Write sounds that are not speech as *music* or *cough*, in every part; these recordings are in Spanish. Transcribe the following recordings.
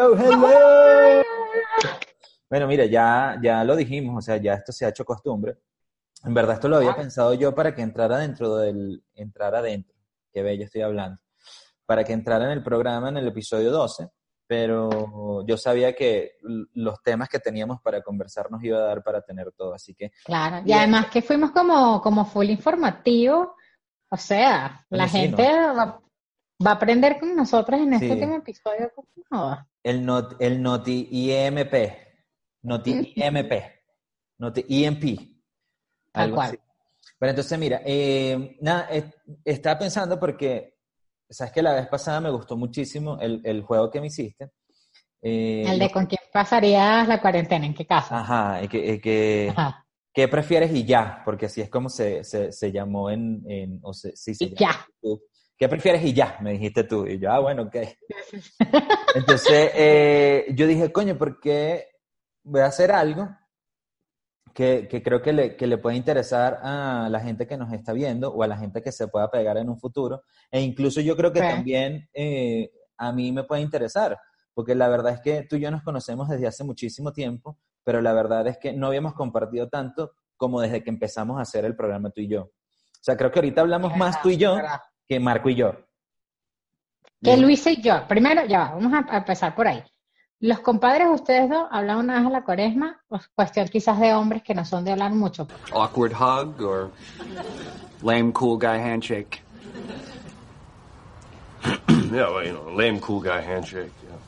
Hello, hello. Bueno, mira, ya, ya lo dijimos, o sea, ya esto se ha hecho costumbre. En verdad, esto lo había pensado yo para que entrara dentro del, entrara dentro, qué bello estoy hablando, para que entrara en el programa en el episodio 12, pero yo sabía que los temas que teníamos para conversar nos iba a dar para tener todo, así que Claro, y Bien. además que fuimos como, como full informativo, o sea, la sí, gente va, va a aprender con nosotros en este Sí. último episodio. No, el, not, el Noti IMP, Noti IMP, Noti IMP, Tal cual. así. Pero entonces, mira, eh, nada, eh, estaba pensando porque, sabes que la vez pasada me gustó muchísimo el, el juego que me hiciste. Eh, el de con quién pasarías la cuarentena, ¿en qué casa? Ajá, es que, es que- Ajá. ¿qué prefieres y ya? Porque así es como se, se, se llamó en, en o se, sí, se Y ya. en YouTube. ¿Qué prefieres y ya? Me dijiste tú. Y yo, ah, bueno, ok. Entonces, eh, yo dije, coño, ¿por qué voy a hacer algo que, que creo que le, que le puede interesar a la gente que nos está viendo o a la gente que se pueda pegar en un futuro? E incluso yo creo que también eh, a mí me puede interesar, porque la verdad es que tú y yo nos conocemos desde hace muchísimo tiempo, pero la verdad es que no habíamos compartido tanto como desde que empezamos a hacer el programa tú y yo. O sea, creo que ahorita hablamos más tú y yo. Que Marco y yo. Que Luis y yo, primero, ya va, vamos a, a empezar por ahí. Los compadres, ustedes dos, hablan una vez a la cuaresma, pues, cuestión quizás de hombres que no son de hablar mucho. awkward hug or lame cool guy handshake. *clears throat* Yeah, well, you know, lame cool guy handshake. Yeah.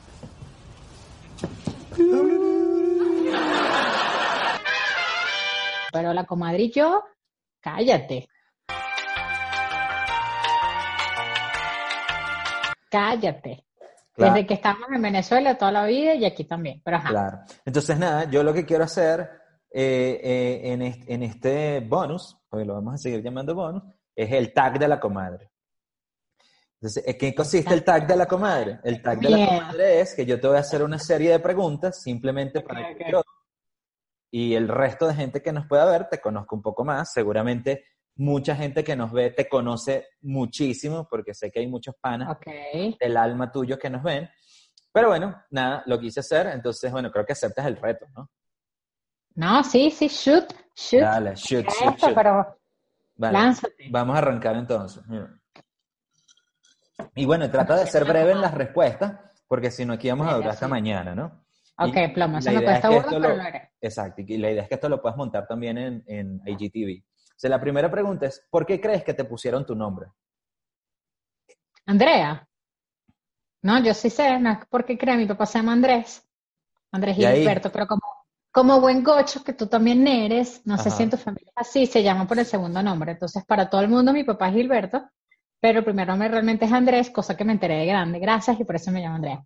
Pero la comadre y yo, cállate. Cállate. Claro. Desde que estamos en Venezuela toda la vida y aquí también. Pero ajá. Claro. Entonces, nada, yo lo que quiero hacer eh, eh, en, este, en este bonus, porque lo vamos a seguir llamando bonus, es el tag de la comadre. Entonces, ¿en qué consiste el tag de la comadre? El tag de la comadre es que yo te voy a hacer una serie de preguntas simplemente para que ok. yo y el resto de gente que nos pueda ver te conozca un poco más. Seguramente mucha gente que nos ve te conoce muchísimo, porque sé que hay muchos panas Ok. del alma tuyo que nos ven. Pero bueno, nada, lo quise hacer, entonces, bueno, creo que aceptas el reto, ¿no? No, sí, sí, shoot, shoot. Dale, shoot, shoot, esto, shoot. pero Vale, lánzate. Vamos a arrancar entonces. mira. Y bueno, trata de ser breve en las respuestas, porque si no, aquí vamos a durar hasta mañana, ¿no? Ok, plomo, eso me idea es cuesta que esto pero lo- lo haré. Exacto, y la idea es que esto lo puedas montar también en, en IGTV. O sea, la primera pregunta es, ¿por qué crees que te pusieron tu nombre? Andrea. No, yo sí sé, no es porque creo, mi papá se llama Andrés. Andrés Y Gilberto, pero como, como buen gocho que tú también eres, no sé Ajá. si en tu familia así, se llama por el segundo nombre. Entonces, para todo el mundo, mi papá es Gilberto, pero el primer nombre realmente es Andrés, cosa que me enteré de grande. Gracias, y por eso me llamo Andrea.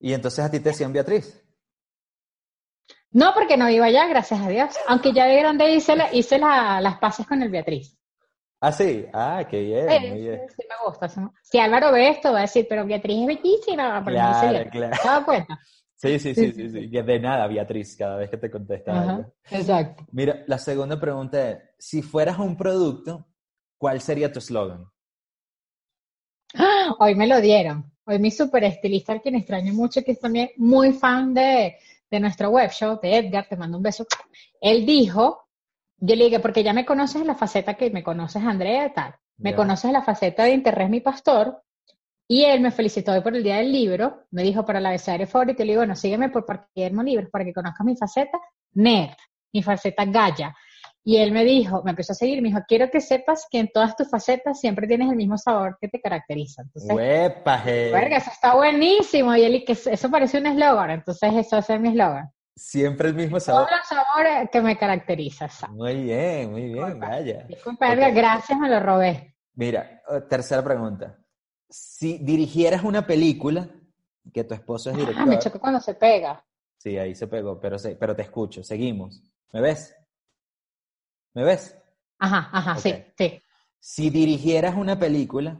Y entonces a ti te decían Beatriz. No, porque no iba allá, gracias a Dios. Aunque ya de grande hice, la- hice la- las paces con el Beatriz. Ah, sí. Ah, qué bien, Sí, muy bien. sí, sí me gusta. sí Si Álvaro ve esto, va a decir, pero Beatriz es bellísima. Pero Claro, Beatriz. claro. ¿Te cuenta? *laughs* Sí, sí, sí, Sí, De nada, Beatriz, cada vez que te contesta exacto. Mira, la segunda pregunta es, si fueras un producto, ¿cuál sería tu eslogan? ¡Ah! *gasps* Hoy me lo dieron. Hoy mi super estilista, al quien extraño mucho, que es también muy fan de, de nuestro web show, de Edgar, te mando un beso. Él dijo, yo le dije, porque ya me conoces la faceta que me conoces, Andrea, tal. Me conoces la faceta de Interres mi pastor. Y él me felicitó hoy por el día del libro. Me dijo para el abecedario favorito. Y le digo, bueno, sígueme por Parquermo Libros para que conozcas mi faceta nerd, mi faceta galla. Y él me dijo, me empezó a seguir, me dijo, quiero que sepas que en todas tus facetas siempre tienes el mismo sabor que te caracteriza. Entonces, Huepa, je. verga, eso está buenísimo. Y él, que eso parece un eslogan, entonces eso ser mi eslogan. Siempre el mismo Todos sabor. los sabores que me caracterizan. exacto. Muy bien, muy bien, vaya. Disculpa, verga, Ok. gracias, me lo robé. Mira, eh, tercera pregunta. Si dirigieras una película, que tu esposo es Ah, me director. choca cuando se pega. Sí, ahí se pegó, pero, se- pero te escucho. Seguimos. ¿Me ves? ¿Me ves? Ajá, ajá, sí, sí. Si dirigieras una película,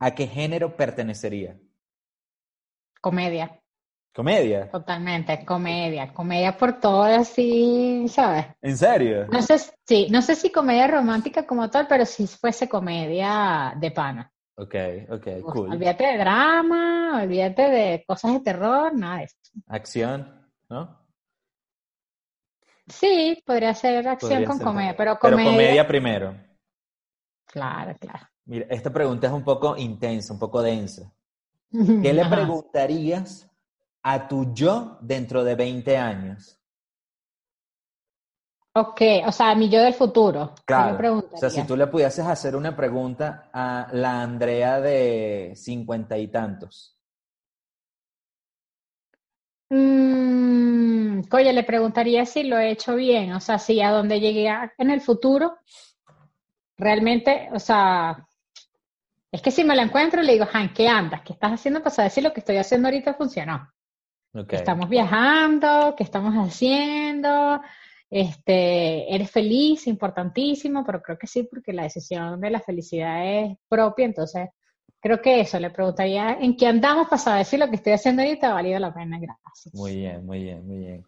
¿a qué género pertenecería? Comedia, ¿Comedia? totalmente, comedia. Comedia por todo así, ¿sabes? ¿En serio? No sé, sí, no sé si comedia romántica como tal, pero si fuese comedia de pana. Ok, ok, O sea, cool. Olvídate de drama, olvídate de cosas de terror, nada de eso. Acción, ¿no? Sí, podría ser acción Podría con ser comedia, pero comedia. comedia primero. Claro, claro. Mira, esta pregunta es un poco intensa, un poco densa. ¿Qué *laughs* le Ajá. preguntarías a tu yo dentro de 20 años? Ok, o sea, a mi yo del futuro. ¿qué le Claro. O sea, si tú le pudieses hacer una pregunta a la Andrea de cincuenta y tantos. Mm, *clears throat* oye, le preguntaría si lo he hecho bien, o sea, si a donde llegué a- en el futuro, realmente, o sea, es que si me lo encuentro le digo, Han, ¿qué andas? ¿Qué estás haciendo para saber si lo que estoy haciendo ahorita funcionó? Ok. Que estamos viajando, ¿qué estamos haciendo? Este, eres feliz, importantísimo, pero creo que sí, porque la decisión de la felicidad es propia, entonces creo que eso, le preguntaría en qué andamos para saber si lo que estoy haciendo ahorita ha valido la pena, gracias. Muy bien, muy bien, muy bien.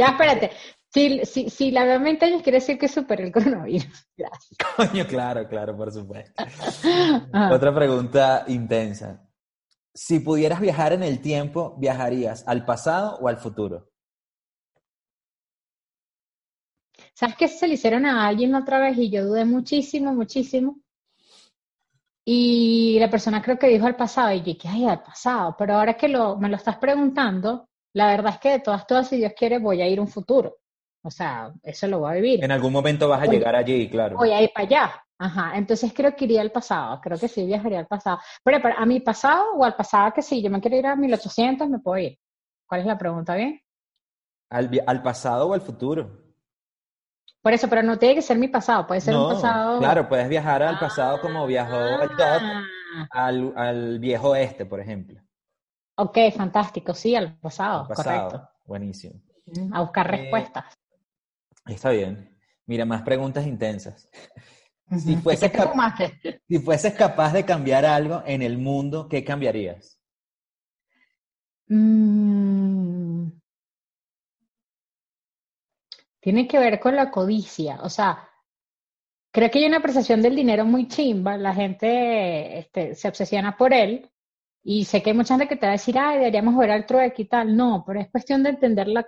Ya, espérate, si, si, si la veo en 20 años quiere decir que superé el coronavirus, *laughs* gracias. Coño, claro, claro, por supuesto. Ajá. Otra pregunta intensa. Si pudieras viajar en el tiempo, ¿viajarías al pasado o al futuro? ¿Sabes que se le hicieron a alguien otra vez y yo dudé muchísimo, muchísimo? Y la persona creo que dijo al pasado, y yo dije, ay, al pasado, pero ahora que lo, me lo estás preguntando, la verdad es que de todas, todas, si Dios quiere, voy a ir a un futuro. O sea, eso lo voy a vivir. En algún momento vas a llegar allí, claro. Voy a ir para allá. Ajá, entonces creo que iría al pasado, creo que sí viajaría al pasado. Pero, pero, a mi pasado o al pasado que sí, yo me quiero ir a 1800, me puedo ir. ¿Cuál es la pregunta, bien? ¿Al, al pasado o al futuro? Por eso, pero no tiene que ser mi pasado, puede ser No, un pasado. claro, puedes viajar al pasado como viajó el Doc Ah, al, al viejo oeste, por ejemplo. Ok, fantástico, sí, al pasado, Al pasado. correcto. Buenísimo. A buscar Eh, respuestas. Está bien. Mira, más preguntas intensas. Si fueses, si fueses capaz de cambiar algo en el mundo, ¿qué cambiarías? Mm, tiene que ver con la codicia, o sea, creo que hay una percepción del dinero muy chimba, la gente este, se obsesiona por él y sé que hay mucha gente que te va a decir, ay, deberíamos ver al trueque y tal, no, pero es cuestión de entenderla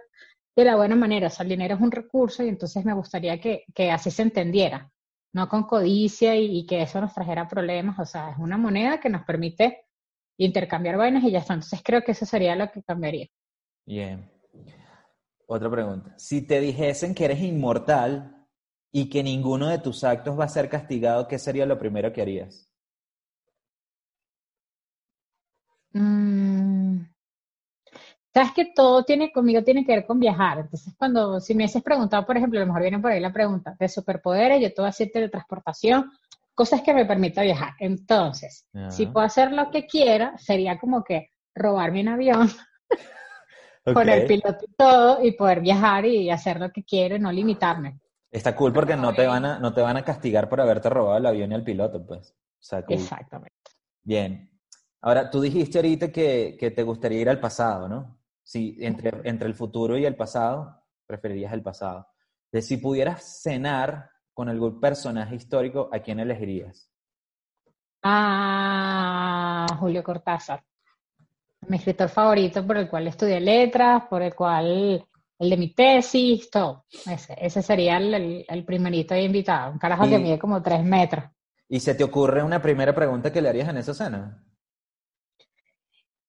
de la buena manera, o sea, el dinero es un recurso y entonces me gustaría que, que así se entendiera, no con codicia y, y que eso nos trajera problemas, o sea, es una moneda que nos permite intercambiar vainas y ya está, entonces creo que eso sería lo que cambiaría. Bien. Otra pregunta. Si te dijesen que eres inmortal y que ninguno de tus actos va a ser castigado, ¿qué sería lo primero que harías? Mm, Sabes que todo tiene conmigo tiene que ver con viajar. Entonces, cuando si me hubieses preguntado, por ejemplo, a lo mejor viene por ahí la pregunta de superpoderes, yo te voy a decir teletransportación, cosas que me permita viajar. Entonces, si puedo hacer lo que quiera, sería como que robarme un avión *laughs* con el piloto y todo y poder viajar y hacer lo que quiero y no limitarme. Está cool porque no te van a, no te van a castigar por haberte robado el avión y el piloto, pues. O sea, cool. Exactamente. Bien. Ahora, tú dijiste ahorita que, que te gustaría ir al pasado, ¿no? Sí, entre, entre el futuro y el pasado, preferirías el pasado. De si pudieras cenar con algún personaje histórico, ¿a quién elegirías? Ah, Julio Cortázar. Mi escritor favorito por el cual estudié letras, por el cual el de mi tesis, todo. Ese, ese sería el, el- el primerito invitado. Un carajo que Y- mide como tres metros. ¿Y se te ocurre una primera pregunta que le harías en esa cena?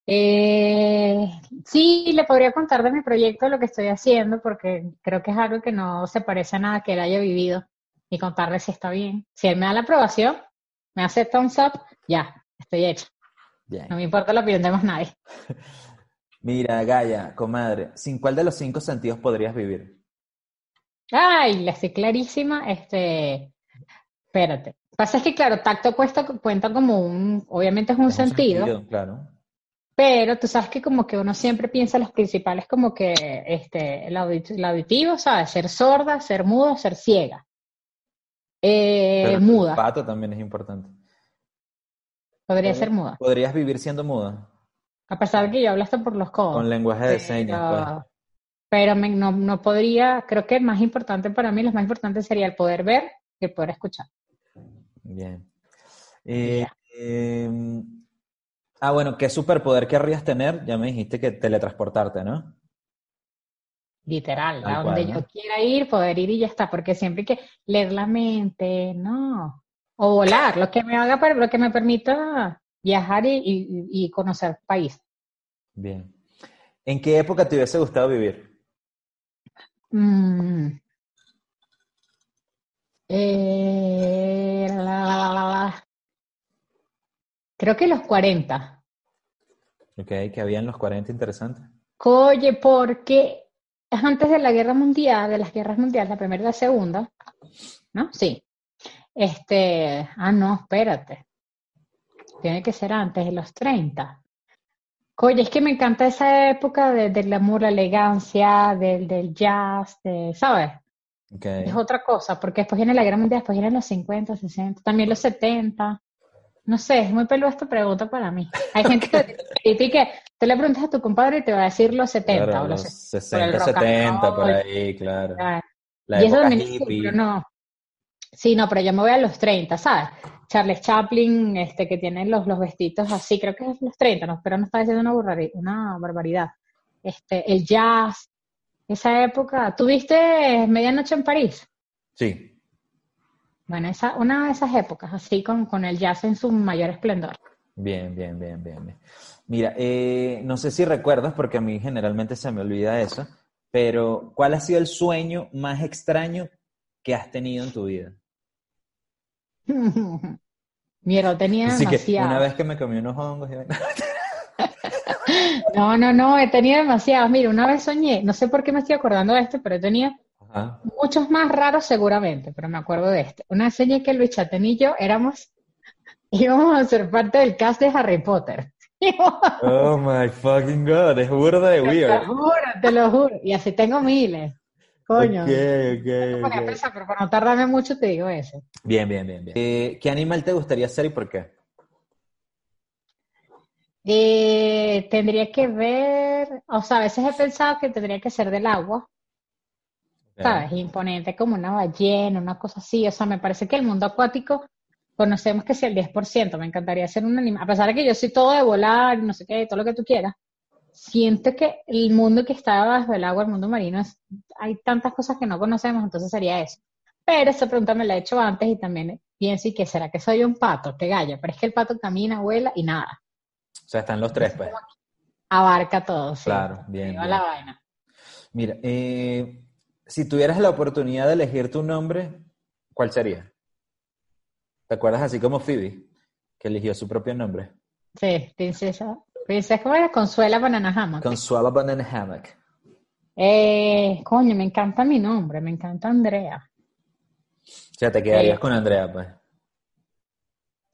Eh, Sí, le podría contar de mi proyecto, lo que estoy haciendo, porque creo que es algo que no se parece a nada que él haya vivido y contarle si está bien. Si él me da la aprobación, me hace thumbs up, ya, estoy hecho. Bien. No me importa la opinión de más nadie. *laughs* Mira, Gaia, comadre, ¿sin cuál de los cinco sentidos podrías vivir? Ay, la estoy clarísima. Este, espérate. Pasa es que, claro, tacto cuesta, cuenta como un, obviamente es un Es un sentido, Claro. Pero tú sabes que como que uno siempre piensa los principales como que este, el, audit- el auditivo, ¿sabes? Ser sorda, ser mudo, ser ciega. Eh, Pero el muda, olfato también es importante. podría ser muda. ¿Podrías vivir siendo muda? A pesar de que yo hablo hasta por los codos. Con lenguaje de señas, pues. Pero, me- no, no podría, creo que más importante para mí, lo más importante sería el poder ver y el poder escuchar. Bien. Eh, eh, ah, bueno, ¿qué superpoder querrías tener? Ya me dijiste que teletransportarte, ¿no? Literal, Tal a donde cual, ¿no? yo quiera ir, poder ir y ya está, porque siempre hay que leer la mente, no. O volar, lo que me haga, lo que me permita viajar y, y- y conocer país. Bien. ¿En qué época te hubiese gustado vivir? Mm. Eh, Creo que los 40. Ok, que había en los 40 interesante. Oye, porque es antes de la guerra mundial, de las guerras mundiales, la primera y la segunda, ¿no? Sí. Este, ah, no, espérate. Tiene que ser antes de los 30. Oye, es que me encanta esa época de- del glamour, la elegancia, del, del jazz, de, ¿sabes? Ok. Es otra cosa, porque después viene la guerra mundial, después vienen los 50, 60, también los 70. No sé, es muy peluda esta pregunta para mí. Hay gente que, y que tú le preguntas a tu compadre y te va a decir los 70 Claro, o los los 60. 60, rock and 70, por ahí, claro. La y eso también es hippie. pero no. Sí, no, pero yo me voy a los 30, ¿sabes? Charles Chaplin, este, que tiene los, los vestidos así, creo que es los 30, no, pero no está diciendo una, barbaridad, una barbaridad. Este, el jazz, esa época. ¿Tuviste Medianoche en París? Sí. Bueno, esa, una de esas épocas, así con, con el jazz en su mayor esplendor. Bien, bien, bien, bien, bien. Mira, eh, no sé si recuerdas, porque a mí generalmente se me olvida eso, pero ¿cuál ha sido el sueño más extraño que has tenido en tu vida? *laughs* Mira, tenía Así que una vez que me comí unos hongos y. *laughs* No, no, no, he tenido demasiados. Mira, una vez soñé, no sé por qué me estoy acordando de esto, pero he tenido Ajá. muchos más raros seguramente, pero me acuerdo de este. Una soñé que Luis Chatén y yo éramos, *laughs* íbamos a ser parte del cast de Harry Potter. *laughs* Oh my fucking god, es burda de Te lo weird. juro, te lo juro. Y así tengo miles. Coño. Ok, ok, ponía a ok. pensar, pero para no tardarme mucho te digo eso. Bien, bien, bien, bien. Eh, ¿qué animal te gustaría ser y por qué? Eh, tendría que ver, o sea, a veces he pensado que tendría que ser del agua, ¿sabes? Imponente como una ballena, una cosa así. O sea, me parece que el mundo acuático conocemos que si el 10%, me encantaría ser un animal, a pesar de que yo soy todo de volar, no sé qué, todo lo que tú quieras, siento que el mundo que está bajo el agua, el mundo marino, es, hay tantas cosas que no conocemos, entonces sería eso. Pero esa pregunta me la he hecho antes y también pienso, ¿y qué será que soy un pato? ¿Qué gallo? Pero es que el pato camina, vuela y nada, O sea, están los tres, pues. abarca todo. sí. Claro, bien, bien. la vaina. Mira, eh, si tuvieras la oportunidad de elegir tu nombre, ¿cuál sería? ¿Te acuerdas así como Phoebe, que eligió su propio nombre? Sí, princesa. Princesa, ¿cómo era? Consuela Banana Hammock. Consuela Banana Hammock. Eh, coño, me encanta mi nombre, me encanta Andrea. O sea, te quedarías Eh. con Andrea, pues.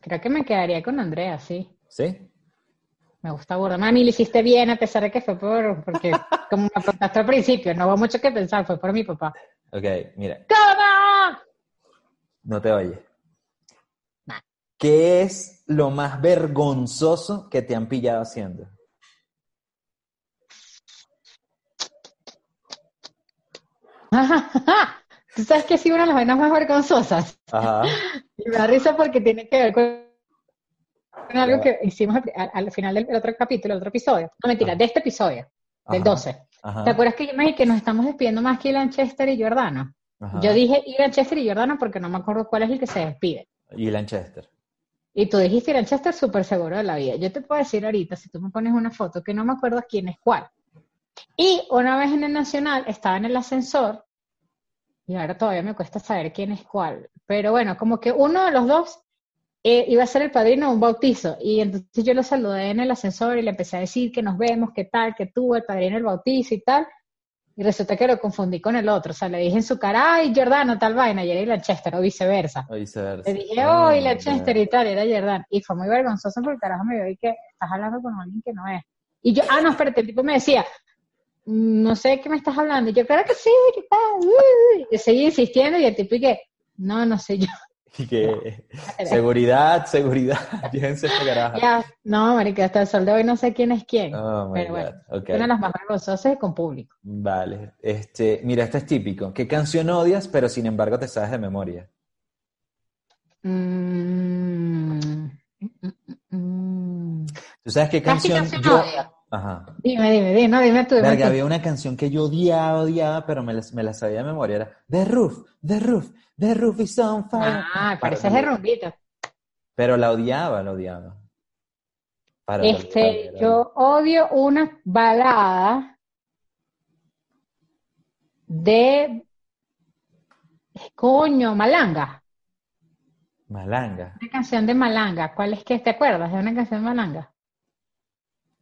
Creo que me quedaría con Andrea, sí. ¿Sí? Me gusta burda. Mami, lo hiciste bien, a pesar de que fue por, porque, *laughs* como me contaste al principio, no hubo mucho que pensar, fue por mi papá. Ok, mira, ¿Cómo? no te oye. Nah. ¿Qué es lo más vergonzoso que te han pillado haciendo? *laughs* Tú sabes que ha sido una de las vainas más vergonzosas. Ajá. *laughs* Y me da risa porque tiene que ver con, con algo que hicimos al, al- al final del otro capítulo, del otro episodio. No, mentira, de este episodio, del Ajá. 12. Ajá. ¿Te acuerdas que yo me dije que nos estamos despidiendo más que Ilan Chester y Jordano? Ajá. Yo dije Ilan Chester y Jordano porque no me acuerdo cuál es el que se despide. Y Lanchester. Y tú dijiste Ilan Chester súper seguro de la vida. Yo te puedo decir ahorita, si tú me pones una foto, que no me acuerdo quién es cuál. Y una vez en el Nacional estaba en el ascensor, y ahora todavía me cuesta saber quién es cuál, pero bueno, como que uno de los dos eh, iba a ser el padrino de un bautizo, y entonces yo lo saludé en el ascensor y le empecé a decir que nos vemos, qué tal, que tú, el padrino del bautizo y tal, y resulta que lo confundí con el otro, o sea, le dije en su cara, ay, Jordano, tal vaina, y era Lanchester, o viceversa. O viceversa. Le dije, Ah, oh, y Lanchester y tal, era Jordan. Y fue muy vergonzoso porque el carajo me vio y que estás hablando con alguien que no es. Y yo, ah, no, espérate, el tipo me decía, "Mm, no sé de qué me estás hablando. Y yo, claro que sí, ¿qué tal? Uy". Y seguí insistiendo y el tipo y que, no, no sé yo. Y que, *laughs* seguridad, seguridad. *laughs* Llévense esta caraja. Ya, no, marica, hasta el sol de hoy no sé quién es quién. Oh Pero bueno, God. ok. Una de las más vergonzosas con público. Vale. Este, mira, este es típico. ¿Qué canción odias, pero sin embargo te sabes de memoria? Mm, mm, mm, mm. ¿Tú sabes qué canción canción yo... Ajá. Dime, dime, dime, no, dime tú. dime Verga, había una canción que yo odiaba, odiaba, pero me la, me la sabía de memoria. Era The Roof, The Roof, The Roof is on fire. Ah, parece de rumbito. Pero la odiaba, la odiaba. Para Este, yo odio una balada de coño, Malanga. Malanga. Una canción de Malanga. ¿Cuál es que te acuerdas de una canción de Malanga?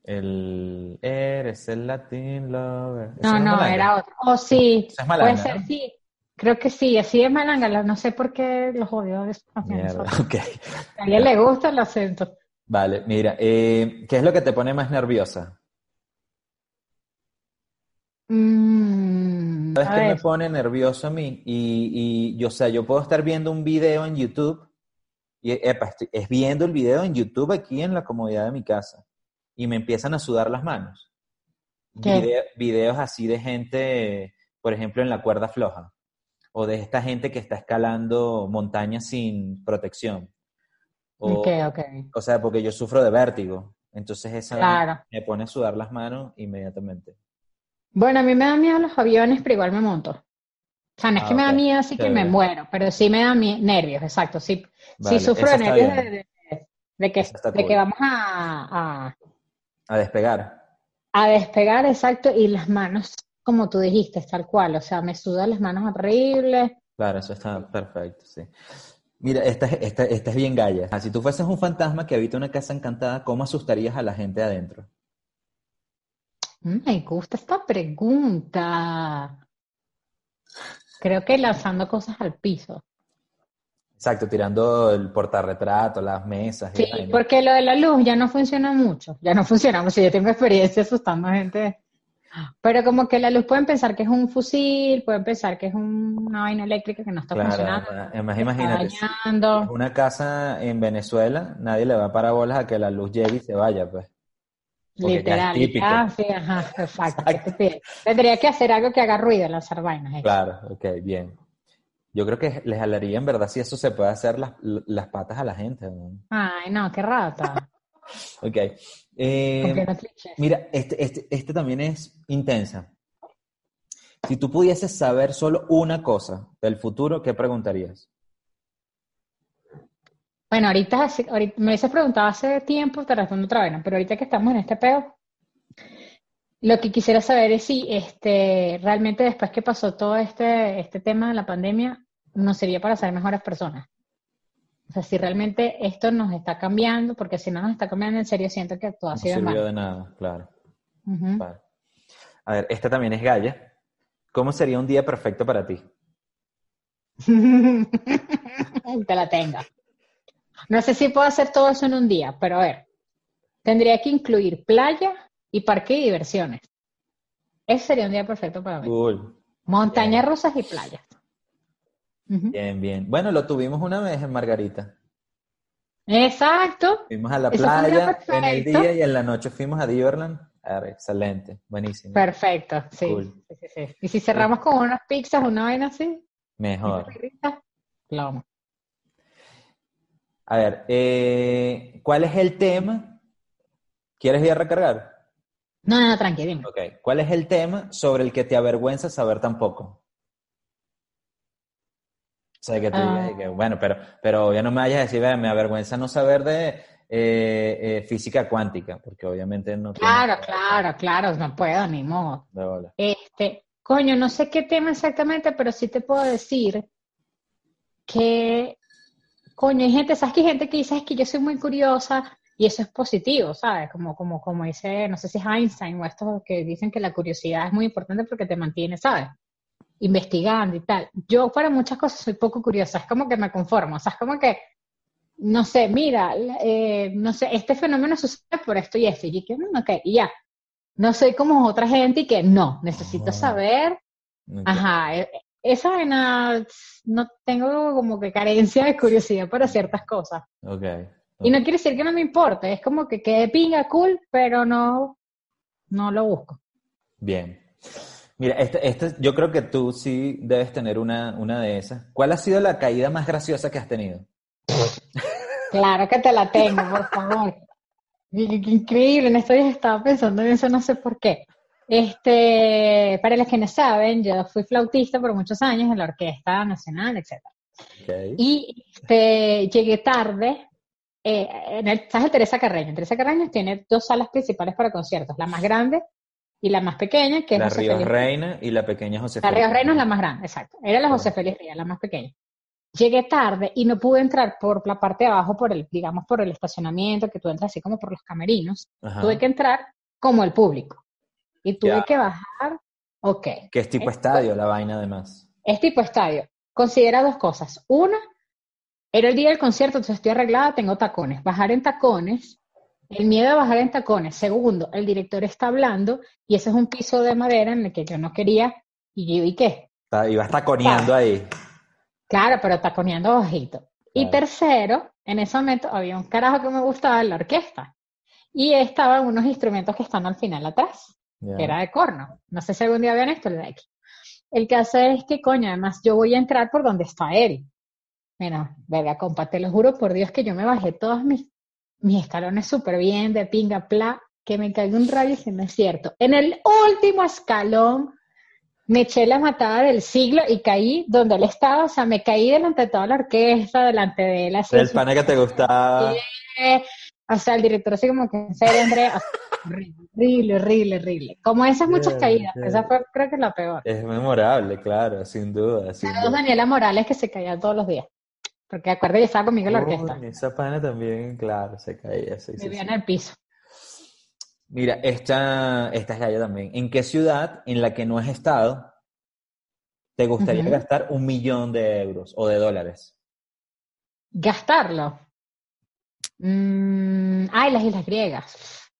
El Eres el Latin Lover. ¿Eso No, no, Malanga? era otro. Oh, sí. Esa es Malanga, Puede ser, ¿no? sí. Creo que sí, así es Malanga. lo- No sé por qué los odio de. Mierda, ok. A alguien le gusta el acento. Vale, mira, eh, ¿qué es lo que te pone más nerviosa? Mm, ¿Sabes qué me pone nervioso a mí? Y, y yo, o sea, yo puedo estar viendo un video en YouTube y, epa, estoy- es viendo el video en YouTube aquí en la comodidad de mi casa y me empiezan a sudar las manos. ¿Qué? Vide- videos así de gente, por ejemplo, en la cuerda floja o de esta gente que está escalando montañas sin protección. O, o sea, porque yo sufro de vértigo, entonces esa Claro. me pone a sudar las manos inmediatamente. Bueno, a mí me da miedo los aviones, pero igual me monto. O sea, no es Ah, que me da miedo así que me muero, pero sí me da nervios, exacto. Sí, Vale, sí sufro de nervios de, bien. de- de que, de que vamos a, a, A despegar. a despegar, exacto, y las manos, como tú dijiste, tal cual. O sea, me sudan las manos horribles. Claro, eso está perfecto, sí. Mira, esta, es- esta, esta es bien galla. Si tú fueses un fantasma que habita una casa encantada, ¿cómo asustarías a la gente adentro? Mm, Me gusta esta pregunta. Creo que lanzando cosas al piso. Exacto, tirando el portarretrato, las mesas. Sí, porque lo de la luz ya no funciona mucho. Ya no funciona mucho. Yo tengo experiencia asustando a gente. Pero como que la luz pueden pensar que es un fusil, pueden pensar que es un- una vaina eléctrica que no está Claro, funcionando. además imagínate, si una casa en Venezuela, nadie le va a parar bolas a que la luz llegue y se vaya, pues. porque ya es Literal. típico. Ah, sí, ajá, exacto. Tendría que hacer algo que haga ruido, lanzar vainas. eso. Claro, ok, bien. Yo creo que les jalaría en verdad si eso se puede hacer las, las patas a la gente. ¿no? Ay, no, qué rata. Ok. Eh. Mira, este, este, este también es intensa. Si tú pudieses saber solo una cosa del futuro, ¿qué preguntarías? Bueno, ahorita, me hubiese preguntado hace tiempo, te respondo otra vez, ¿no? pero ahorita que estamos en este peo, lo que quisiera saber es si este, realmente después que pasó todo este, este tema de la pandemia, nos sirvió para ser mejores personas. O sea, si realmente esto nos está cambiando, porque si no nos está cambiando en serio, siento que todo ha sido en sirvió vano. de nada, claro. Vale. A ver, esta también es Gaya. ¿Cómo sería un día perfecto para ti? *laughs* Te la tenga. No sé si puedo hacer todo eso en un día, pero a ver, tendría que incluir playa y parque de diversiones. Ese sería un día perfecto para mí. Cool. Montañas rusas y playas. Bien, bien. Bueno, lo tuvimos una vez en Margarita. Exacto. Fuimos a la Eso playa en el día y en la noche fuimos a Diverland. Ah, excelente, buenísimo. Perfecto, sí. Cool. sí, sí, sí. Y si cerramos con unas pizzas, una vaina así, Mejor. plomo. A ver, eh, ¿cuál es el tema? ¿Quieres ir a recargar? No, no, no, tranqui, dime. Ok. ¿Cuál es el tema sobre el que te avergüenza saber tan poco? O sea, que tú digas Ah. que, bueno, pero, pero ya no me vayas a decir, "Ve, me avergüenza no saber de eh, eh, física cuántica, porque obviamente no Claro, claro, claro, no puedo, ni modo. Este, coño, no sé qué tema exactamente, pero sí te puedo decir que, coño, hay gente, ¿sabes que hay gente que dice es que yo soy muy curiosa y eso es positivo, ¿sabes? Como, como, como dice, no sé si es Einstein o estos que dicen que la curiosidad es muy importante porque te mantiene, ¿sabes? Investigando y tal. Yo para muchas cosas soy poco curiosa, es como que me conformo, o sea, es como que, no sé, mira, eh, no sé, este fenómeno sucede por esto y esto, y que, mm, ok, y ya. No soy como otra gente y que no, necesito saber Ok. Ajá, e- esa vaina no tengo como que carencia de curiosidad para ciertas cosas. Ok. Y no quiere decir que no me importe, es como que quede pinga cool, pero no, no lo busco. Bien. Mira, este, este, yo creo que tú sí debes tener una, una de esas. ¿Cuál ha sido la caída más graciosa que has tenido? Claro que te la tengo, por favor. Increíble, en estos días estaba pensando en eso, no sé por qué. Este, para los que no saben, yo fui flautista por muchos años en la Orquesta Nacional, etc. Ok. Y este, llegué tarde. eh, en el, ¿Sabes el Teresa Carreño? Teresa Carreño tiene dos salas principales para conciertos, la más grande y la más pequeña, que es La José Ríos. Reina y la pequeña José La Ríos Félix. Reina es la más grande, exacto. Era la José Félix Ría, la más pequeña. Llegué tarde y no pude entrar por la parte de abajo, por el, digamos, por el estacionamiento, que tú entras así como por los camerinos. Ajá. Tuve que entrar como el público. Y tuve Ya. que bajar, ok. Que es tipo estadio la vaina además. Es tipo estadio. Considera dos cosas. Una, era el día del concierto, entonces estoy arreglada, tengo tacones. Bajar en tacones, el miedo a bajar en tacones. Segundo, el director está hablando y ese es un piso de madera en el que yo no quería. Y yo, ¿y qué? Está- Iba taconeando ahí. Claro, pero taconeando bajito. Y tercero, en ese momento había un carajo que me gustaba en la orquesta. Y estaban unos instrumentos que están al final atrás. Que era de corno. No sé si algún día habían esto el de aquí. El caso es que, coño, además yo voy a entrar por donde está él. Mira, verga, compa, te lo juro por Dios que yo me bajé todos mis, mis escalones súper bien, de pinga, pla, que me caiga un rayo y no es cierto. En el último escalón me eché la matada del siglo y caí donde él estaba, o sea, me caí delante de toda la orquesta, delante de él, así, El pana que te gustaba. o sea, el director así como que en serio, Andrea, horrible, horrible, horrible. Como esas muchas caídas, esa fue creo que la peor. Es memorable, claro, sin duda. Sin duda. Daniela Morales que se caía todos los días. Porque acuérdate, ella estaba conmigo en la orquesta. Esa pana también, claro, se caía. sí, sí, en el piso. Mira, esta, esta es gallo también. ¿En qué ciudad en la que no has estado te gustaría gastar un millón de euros o de dólares? Gastarlo. Mm, ay, las Islas Griegas.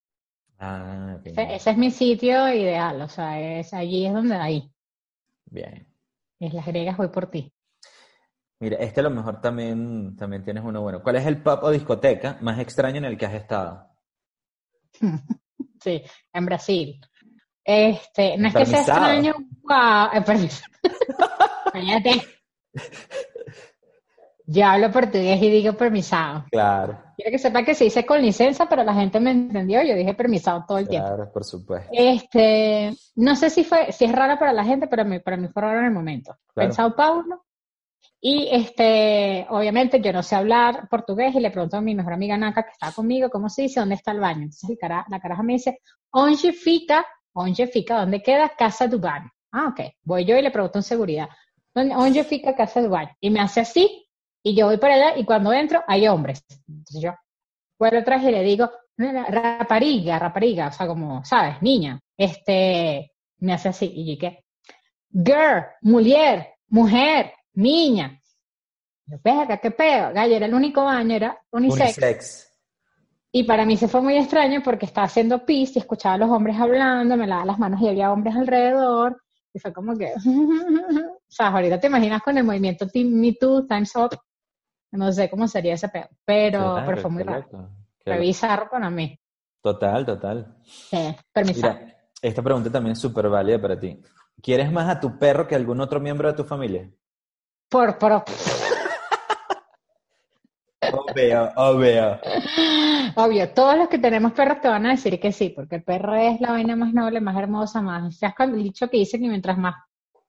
Ah, bien. Ese, ese es mi sitio ideal, o sea, es, allí es donde ahí. Bien. Islas Griegas voy por ti. Mira, este a lo mejor también, también tienes uno bueno. ¿Cuál es el pub o discoteca más extraño en el que has estado? Sí, en Brasil. Este, no es que sea extraño, wow, eh. *laughs* Yo hablo portugués y digo permisado. Claro, Quiero que sepa que se dice con licencia, pero la gente me entendió, yo dije permisado todo el tiempo. claro, por supuesto. Este, no sé si fue, si es raro para la gente, pero me- para mí fue raro en el momento. Claro. en Sao Paulo. Y este, obviamente yo no sé hablar portugués y le pregunto a mi mejor amiga Naka que estaba conmigo, ¿cómo se dice? ¿Dónde está el baño? Entonces el cara- la caraja me dice, onde fica, onde fica, ¿dónde queda casa do baño? Ah, ok. Voy yo y le pregunto en seguridad, ¿dónde, onde fica casa do baño? Y me hace así, y yo voy para allá, y cuando entro hay hombres. Entonces yo vuelvo atrás y le digo, rapariga, rapariga, o sea, como, ¿sabes? Niña. Este, me hace así, y yo ¿qué? Girl, mujer, mujer, niña. Yo, verga, qué pedo. Gallo, era el único baño, era unisex. Unisex. Y para mí se fue muy extraño porque estaba haciendo pis y escuchaba a los hombres hablando, me lavaba las manos y había hombres alrededor. Y fue como que, *laughs* o sea, ahorita te imaginas con el movimiento Team Me Too, Time's Up. No sé cómo sería ese pedo, pero, Claro, pero fue muy raro. Fue bizarro para mí. Total, total. Sí, permiso. Mira, esta pregunta también es súper válida para ti. ¿Quieres más a tu perro que a algún otro miembro de tu familia? Por, por, Obvio, obvio. obvio, todos los que tenemos perros te van a decir que sí, porque el perro es la vaina más noble, más hermosa, más. ¿Sabes el dicho que dice que mientras más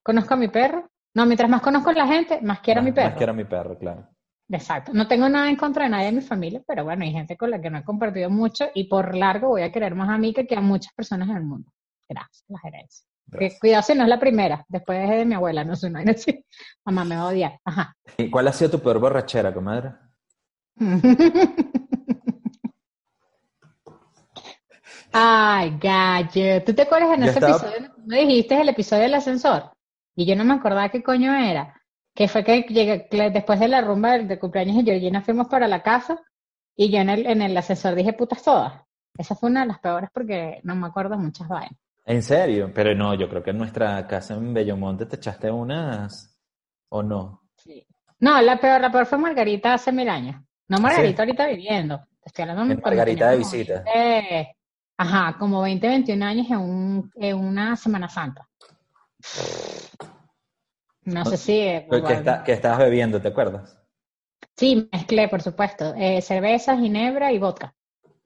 conozco a mi perro? No, mientras más conozco a la gente, más quiero a mi Más- más perro. quiero a mi perro, claro. Exacto. No tengo nada en contra de nadie de mi familia, pero bueno, hay gente con la que no he compartido mucho y por largo voy a querer más a mí que, que a muchas personas en el mundo. Gracias, la gerencia. Cuidado si no es la primera, después de mi abuela, no sé, no, sé. Mamá me va a odiar. Ajá. ¿Y cuál ha sido tu peor borrachera, comadre? *laughs* Ay, gallo. ¿Tú te acuerdas en Yo ese estaba- episodio? Me dijiste el episodio del ascensor. Y yo no me acordaba qué coño era. Que fue que llegué, después de la rumba del, de cumpleaños de Georgina fuimos para la casa y yo en el, en el ascensor dije putas todas. Esa fue una de las peores porque no me acuerdo muchas vainas. ¿En serio? Pero no, yo creo que en nuestra casa en Bellomonte te echaste unas, ¿o no? No, la peor, la peor fue Margarita hace mil años. No Margarita ahorita viviendo. Estoy hablando En cuando Margarita de visita. 20, ajá, como 20, 21 años en, un, en una Semana Santa. No sé si... eh, Pero que, está- que estabas bebiendo, ¿te acuerdas? Sí, mezclé, por supuesto. Eh, cerveza, ginebra y vodka.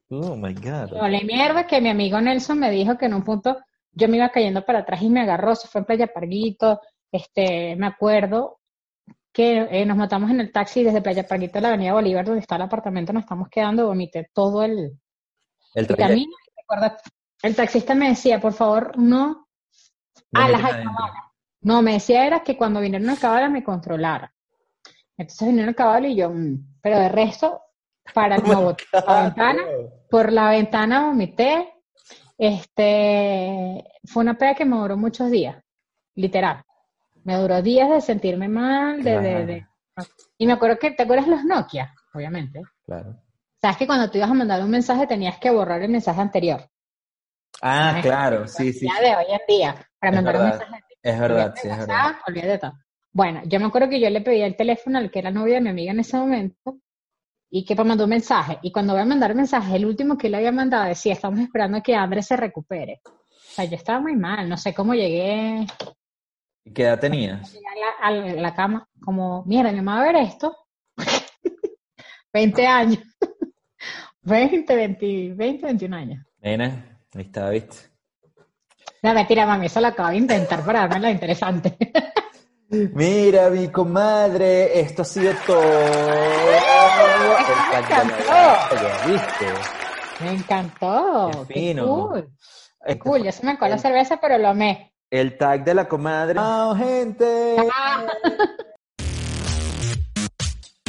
Oh my God. No le mierda que mi amigo Nelson me dijo que en un punto yo me iba cayendo para atrás y me agarró. Se fue en Playa Parguito. Este, me acuerdo que eh, nos montamos en el taxi desde Playa Parguito a la Avenida Bolívar, donde está el apartamento, nos estamos quedando, vomité todo el, El camino. El taxista me decía, por favor, no a las alcabalas. No, me decía era que cuando vinieron a alcabalas me controlara. Entonces vinieron a alcabalas y yo, mm, pero de resto, para por *laughs* la ventana, por la ventana vomité. Este, fue una pega que me duró muchos días, literal. Me duró días de sentirme mal, de, de, de- Y me acuerdo que, ¿te acuerdas los Nokia? Obviamente. Claro. Sabes que cuando tú ibas a mandar un mensaje tenías que borrar el mensaje anterior. Ah, claro, sí, sí. Ya de hoy en día, para Es mandar un mensaje Es verdad, sí, es verdad. Olvídate de todo. Bueno, yo me acuerdo que yo le pedí el teléfono al que era novio de mi amiga en ese momento y que para mandar un mensaje. Y cuando voy a mandar mensaje, el último que le había mandado decía, estamos esperando a que Andrés se recupere. O sea, yo estaba muy mal, no sé cómo llegué, ¿Y qué edad tenías? a, la, a la cama, como, mira, mi mamá va a ver esto. *laughs* 20 años. 20, 20, 20, 21 años. Nena, ahí está, ¿viste? No, mentira, mami, eso lo acabo de intentar para darme la interesante. *laughs* Mira, mi comadre, esto ha sido todo. *laughs* me encantó. ¿Viste? Me encantó. Qué Qué fino. cool. Qué Este cool. fue Yo se me coló la cerveza, pero lo amé. El tag de la comadre. ¡Chao, gente! Ah. *laughs*